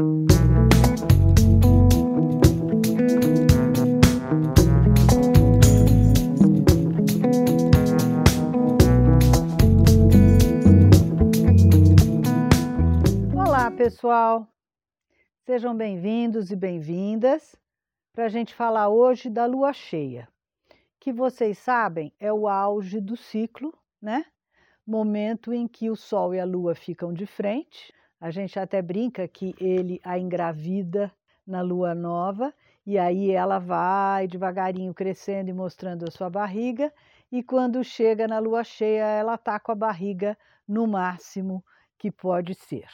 Olá, pessoal! Sejam bem-vindos e bem-vindas para a gente falar hoje da lua cheia, que vocês sabem é o auge do ciclo, né? Momento em que o Sol e a Lua ficam de frente. A gente até brinca que ele a engravida na lua nova, e aí ela vai devagarinho crescendo e mostrando a sua barriga, e quando chega na lua cheia, ela está com a barriga no máximo que pode ser.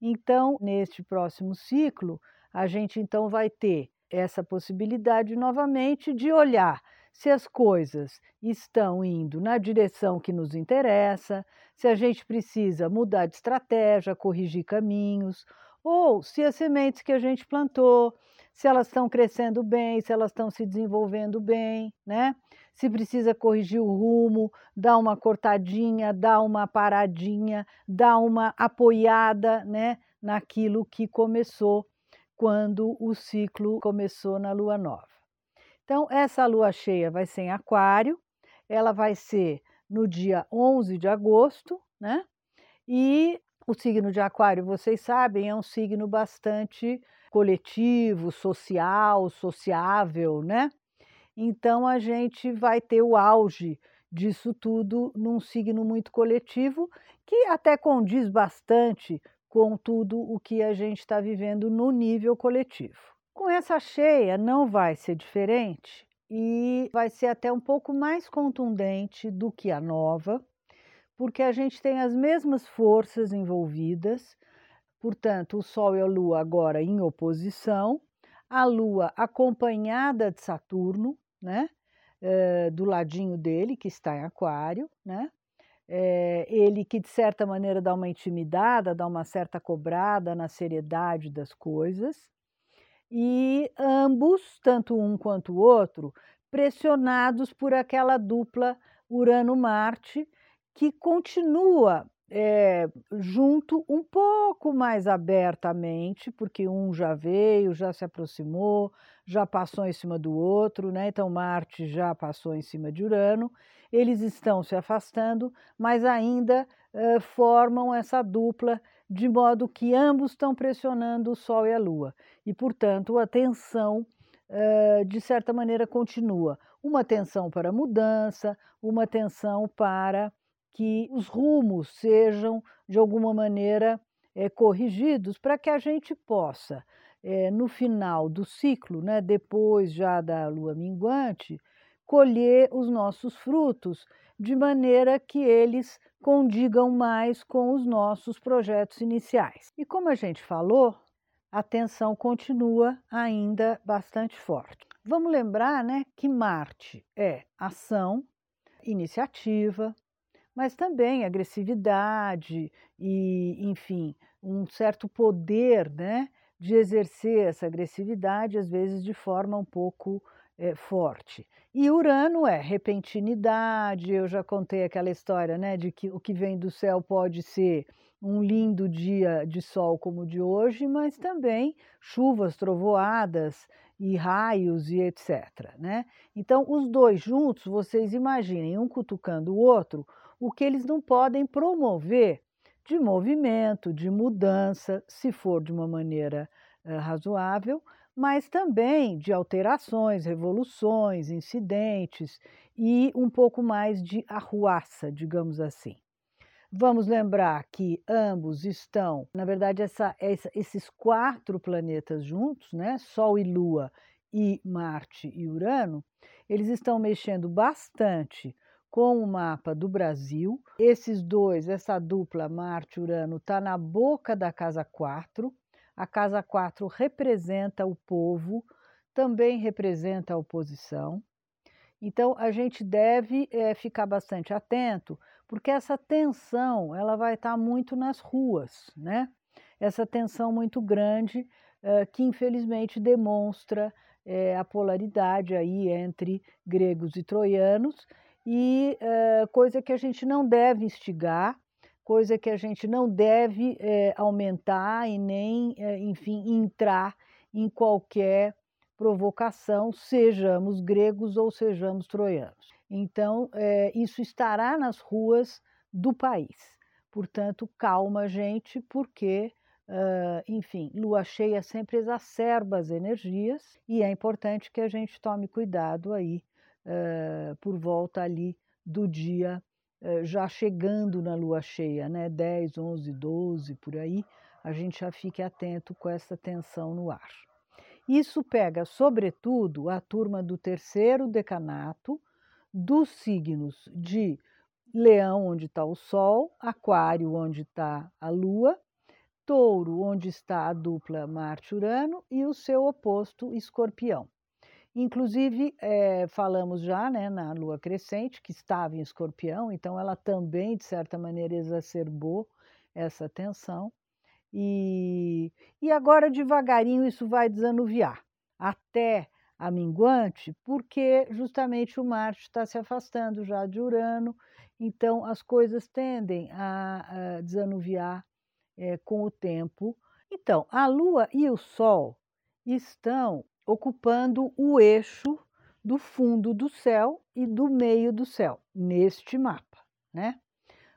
Então, neste próximo ciclo, a gente então vai ter essa possibilidade novamente de olhar se as coisas estão indo na direção que nos interessa, se a gente precisa mudar de estratégia, corrigir caminhos, ou se as sementes que a gente plantou, se elas estão crescendo bem, se elas estão se desenvolvendo bem, né? Se precisa corrigir o rumo, dar uma cortadinha, dar uma paradinha, dar uma apoiada, né, naquilo que começou quando o ciclo começou na lua nova. Então, essa lua cheia vai ser em Aquário, ela vai ser no dia 11 de agosto, né? E o signo de Aquário, vocês sabem, é um signo bastante coletivo, social, sociável, né? Então, a gente vai ter o auge disso tudo num signo muito coletivo, que até condiz bastante com tudo o que a gente está vivendo no nível coletivo. Com essa cheia não vai ser diferente e vai ser até um pouco mais contundente do que a nova, porque a gente tem as mesmas forças envolvidas, portanto, o Sol e a Lua agora em oposição, a Lua acompanhada de Saturno, né? É, do ladinho dele, que está em Aquário, né? É, ele que de certa maneira dá uma intimidada, dá uma certa cobrada na seriedade das coisas, e ambos, tanto um quanto o outro, pressionados por aquela dupla Urano-Marte, que continua é, junto um pouco mais abertamente, porque um já veio, já se aproximou, já passou em cima do outro, né? Então Marte já passou em cima de Urano. Eles estão se afastando, mas ainda formam essa dupla de modo que ambos estão pressionando o Sol e a Lua. E, portanto, a tensão, de certa maneira, continua. Uma tensão para mudança, uma tensão para que os rumos sejam, de alguma maneira, é, corrigidos para que a gente possa, é, no final do ciclo, né, depois já da lua minguante, colher os nossos frutos de maneira que eles condigam mais com os nossos projetos iniciais. E como a gente falou, a tensão continua ainda bastante forte. Vamos lembrar né, que Marte é ação, iniciativa, mas também agressividade e, enfim, um certo poder né, de exercer essa agressividade, às vezes de forma um pouco é, forte. E Urano é repentinidade, eu já contei aquela história, né, de que o que vem do céu pode ser um lindo dia de sol como o de hoje, mas também chuvas, trovoadas e raios e etc. Né? Então, os dois juntos, vocês imaginem, um cutucando o outro, o que eles não podem promover de movimento, de mudança, se for de uma maneira uh, razoável, mas também de alterações, revoluções, incidentes e um pouco mais de arruaça, digamos assim. Vamos lembrar que ambos estão, na verdade, essa, essa, esses quatro planetas juntos, né, Sol e Lua e Marte e Urano, eles estão mexendo bastante com o mapa do Brasil. Esses dois, essa dupla Marte-Urano, está na boca da casa 4, a casa 4 representa o povo, também representa a oposição. Então, a gente deve é, ficar bastante atento, porque essa tensão ela vai estar muito nas ruas, né? Essa tensão muito grande é, que, infelizmente, demonstra é, a polaridade aí entre gregos e troianos, e coisa que a gente não deve instigar, coisa que a gente não deve é, aumentar e nem, é, enfim, entrar em qualquer provocação, sejamos gregos ou sejamos troianos. Então, é, isso estará nas ruas do país. Portanto, calma, gente, porque, uh, enfim, lua cheia sempre exacerba as energias e é importante que a gente tome cuidado aí uh, por volta ali do dia já chegando na lua cheia, né, 10, 11, 12, por aí, a gente já fique atento com essa tensão no ar. Isso pega, sobretudo, a turma do terceiro decanato, dos signos de Leão, onde está o Sol, Aquário, onde está a Lua, Touro, onde está a dupla Marte-Urano, e o seu oposto, Escorpião. Inclusive, é, falamos já né, na lua crescente, que estava em escorpião, então ela também, de certa maneira, exacerbou essa tensão. E, e agora, devagarinho, isso vai desanuviar até a minguante, porque justamente o Marte está se afastando já de Urano, então as coisas tendem a, a desanuviar é, com o tempo. Então, a Lua e o Sol estão ocupando o eixo do fundo do céu e do meio do céu, neste mapa, né?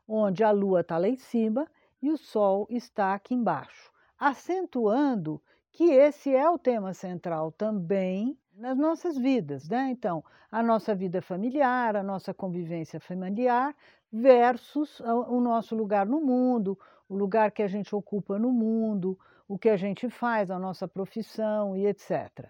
Onde a Lua está lá em cima e o Sol está aqui embaixo, acentuando que esse é o tema central também nas nossas vidas, né? Então, a nossa vida familiar, a nossa convivência familiar versus o nosso lugar no mundo, o lugar que a gente ocupa no mundo, o que a gente faz, a nossa profissão e etc.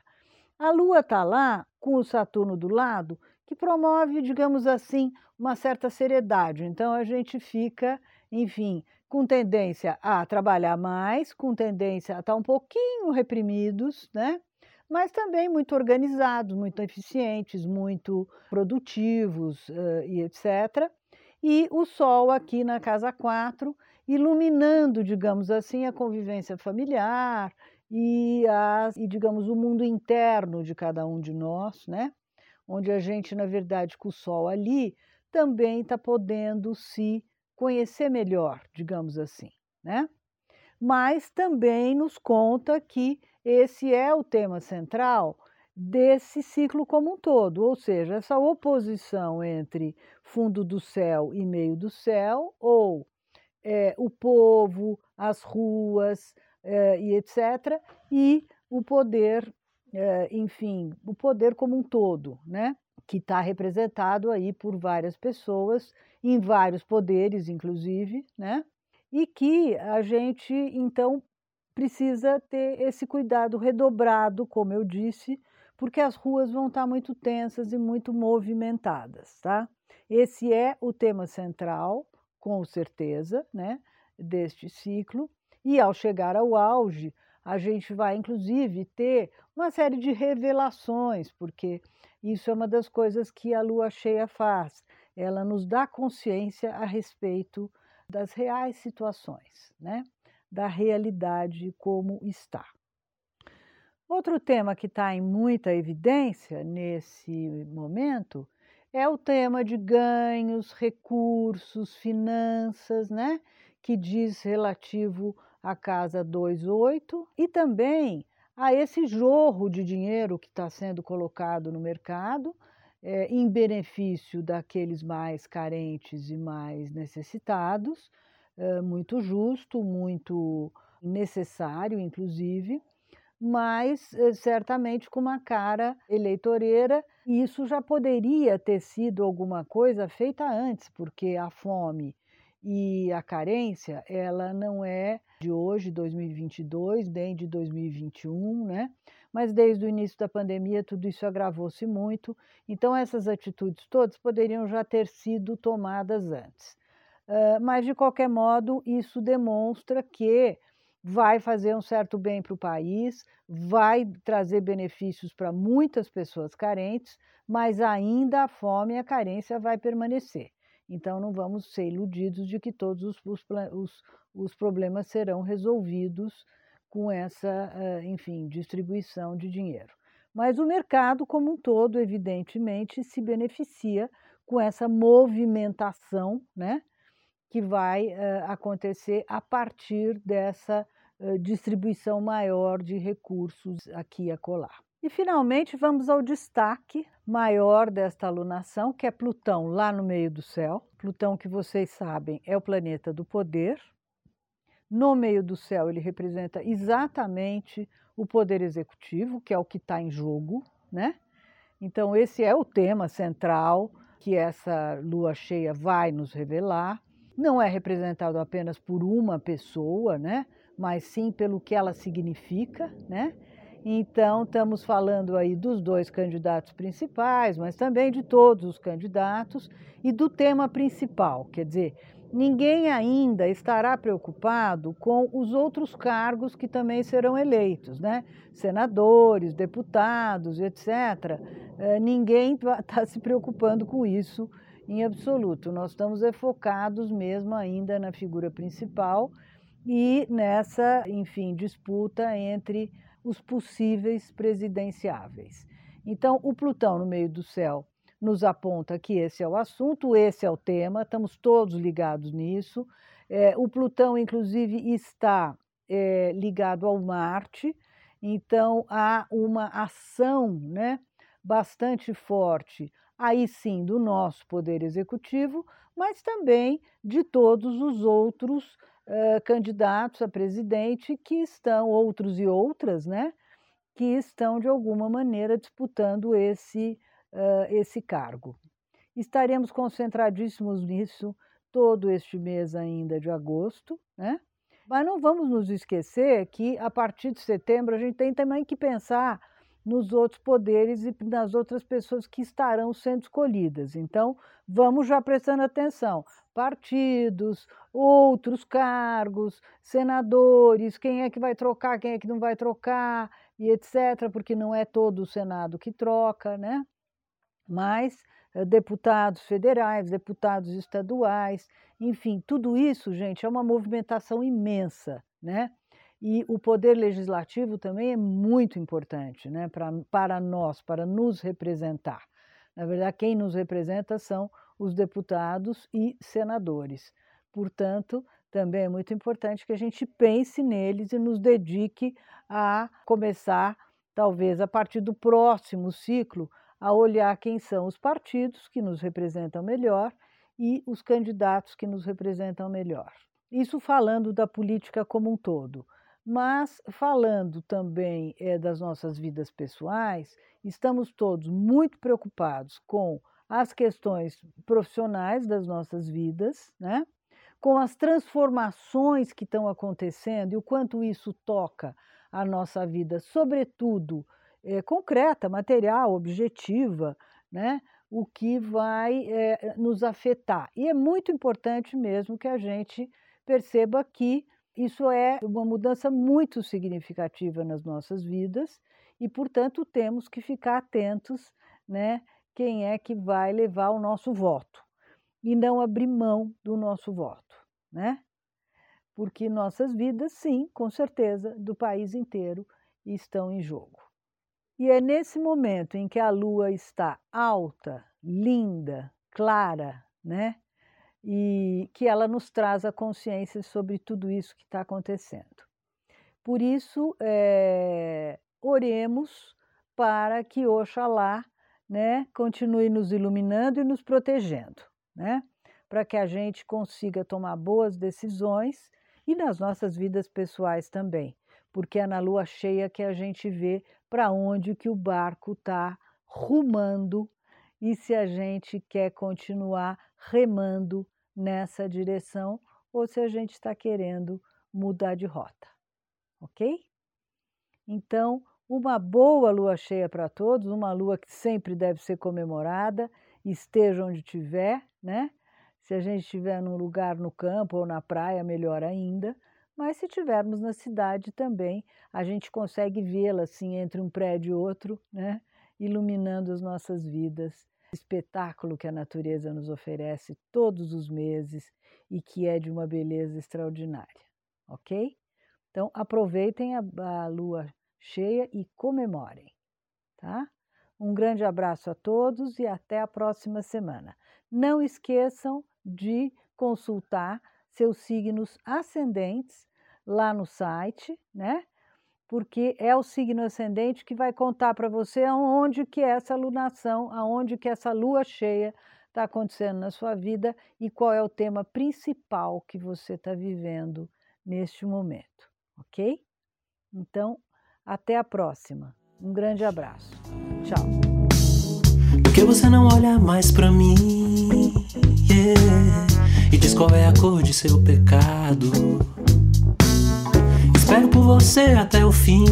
A Lua está lá com o Saturno do lado, que promove, digamos assim, uma certa seriedade. Então a gente fica, enfim, com tendência a trabalhar mais, com tendência a estar um pouquinho reprimidos, né? Mas também muito organizados, muito eficientes, muito produtivos e etc. E o Sol aqui na casa 4, iluminando, digamos assim, a convivência familiar, e, as, e, digamos, o mundo interno de cada um de nós, né? onde a gente, na verdade, com o Sol ali, também está podendo se conhecer melhor, digamos assim. Né? Mas também nos conta que esse é o tema central desse ciclo como um todo, ou seja, essa oposição entre fundo do céu e meio do céu, ou é, o povo, as ruas, e etc., e o poder, eh, enfim, o poder como um todo, né? que está representado aí por várias pessoas, em vários poderes, inclusive, né? e que a gente, então, precisa ter esse cuidado redobrado, como eu disse, porque as ruas vão estar tá muito tensas e muito movimentadas, tá? Esse é o tema central, com certeza, né, deste ciclo. E ao chegar ao auge, a gente vai inclusive ter uma série de revelações, porque isso é uma das coisas que a lua cheia faz. Ela nos dá consciência a respeito das reais situações, né? da realidade como está. Outro tema que está em muita evidência nesse momento é o tema de ganhos, recursos, finanças, né? que diz relativo a casa 28 e também a esse jorro de dinheiro que está sendo colocado no mercado é, em benefício daqueles mais carentes e mais necessitados, é, muito justo, muito necessário, inclusive, mas é, certamente com uma cara eleitoreira. E isso já poderia ter sido alguma coisa feita antes, porque a fome e a carência, ela não é de hoje, 2022, nem de 2021, né? Mas desde o início da pandemia tudo isso agravou-se muito, então essas atitudes todas poderiam já ter sido tomadas antes. Uh, mas, de qualquer modo, isso demonstra que vai fazer um certo bem para o país, vai trazer benefícios para muitas pessoas carentes, mas ainda a fome e a carência vai permanecer. Então, não vamos ser iludidos de que todos os, os, os problemas serão resolvidos com essa, eh, enfim, distribuição de dinheiro. Mas o mercado como um todo, evidentemente, se beneficia com essa movimentação, né? que vai uh, acontecer a partir dessa uh, distribuição maior de recursos aqui e acolá. E, finalmente, vamos ao destaque maior desta alunação, que é Plutão lá no meio do céu. Plutão, que vocês sabem, é o planeta do poder. No meio do céu, ele representa exatamente o poder executivo, que é o que está em jogo, né? Então, esse é o tema central que essa lua cheia vai nos revelar. Não é representado apenas por uma pessoa, né? Mas sim pelo que ela significa, né? Então, estamos falando aí dos dois candidatos principais, mas também de todos os candidatos e do tema principal. Quer dizer, ninguém ainda estará preocupado com os outros cargos que também serão eleitos, né? Senadores, deputados, etc. É, ninguém está se preocupando com isso em absoluto. Nós estamos focados mesmo ainda na figura principal e nessa, enfim, disputa entre os possíveis presidenciáveis. Então, o Plutão no meio do céu nos aponta que esse é o assunto, esse é o tema, estamos todos ligados nisso. É, o Plutão, inclusive, está é, ligado ao Marte, então há uma ação né, bastante forte, aí sim, do nosso Poder Executivo, mas também de todos os outros candidatos a presidente que estão, outros e outras, né, que estão de alguma maneira disputando esse, uh, esse cargo. Estaremos concentradíssimos nisso todo este mês ainda de agosto, né? Mas não vamos nos esquecer que a partir de setembro a gente tem também que pensar nos outros poderes e nas outras pessoas que estarão sendo escolhidas. Então, vamos já prestando atenção. Partidos, outros cargos, senadores, quem é que vai trocar, quem é que não vai trocar, e etc., porque não é todo o Senado que troca, né? Mas eh, deputados federais, deputados estaduais, enfim, tudo isso, gente, é uma movimentação imensa, né? E o poder legislativo também é muito importante né, pra, para nós, para nos representar. Na verdade, quem nos representa são os deputados e senadores. Portanto, também é muito importante que a gente pense neles e nos dedique a começar, talvez a partir do próximo ciclo, a olhar quem são os partidos que nos representam melhor e os candidatos que nos representam melhor. Isso falando da política como um todo. Mas, falando também é, das nossas vidas pessoais, estamos todos muito preocupados com as questões profissionais das nossas vidas, né? com as transformações que estão acontecendo e o quanto isso toca a nossa vida, sobretudo é, concreta, material, objetiva, né? o que vai é, nos afetar. E é muito importante mesmo que a gente perceba que isso é uma mudança muito significativa nas nossas vidas e, portanto, temos que ficar atentos, né? Quem é que vai levar o nosso voto e não abrir mão do nosso voto, né? Porque nossas vidas, sim, com certeza, do país inteiro estão em jogo. E é nesse momento em que a lua está alta, linda, clara, né? E que ela nos traz a consciência sobre tudo isso que está acontecendo. Por isso, é, oremos para que Oxalá né, continue nos iluminando e nos protegendo, né, para que a gente consiga tomar boas decisões e nas nossas vidas pessoais também, porque é na lua cheia que a gente vê para onde que o barco está rumando e se a gente quer continuar remando nessa direção ou se a gente está querendo mudar de rota, ok? Então, uma boa lua cheia para todos, uma lua que sempre deve ser comemorada, esteja onde estiver, né? Se a gente estiver num lugar no campo ou na praia, melhor ainda. Mas se estivermos na cidade também, a gente consegue vê-la assim entre um prédio e outro, né? Iluminando as nossas vidas espetáculo que a natureza nos oferece todos os meses e que é de uma beleza extraordinária, ok? Então aproveitem a, a lua cheia e comemorem, tá? Um grande abraço a todos e até a próxima semana. Não esqueçam de consultar seus signos ascendentes lá no site, né? Porque é o signo ascendente que vai contar para você aonde que é essa lunação, aonde que essa lua cheia está acontecendo na sua vida e qual é o tema principal que você está vivendo neste momento, ok? Então, até a próxima. Um grande abraço. Tchau. Por que você não olha mais pra mim? Yeah. E diz qual é a cor de seu pecado. Espero por você até o fim.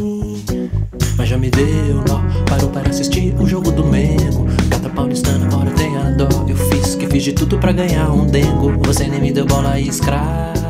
Mas já me deu nó. Parou para assistir o jogo do Mengo. Gata paulistana, ora tem a dó. Eu fiz que fiz de tudo pra ganhar um dengo. Você nem me deu bola e escravo.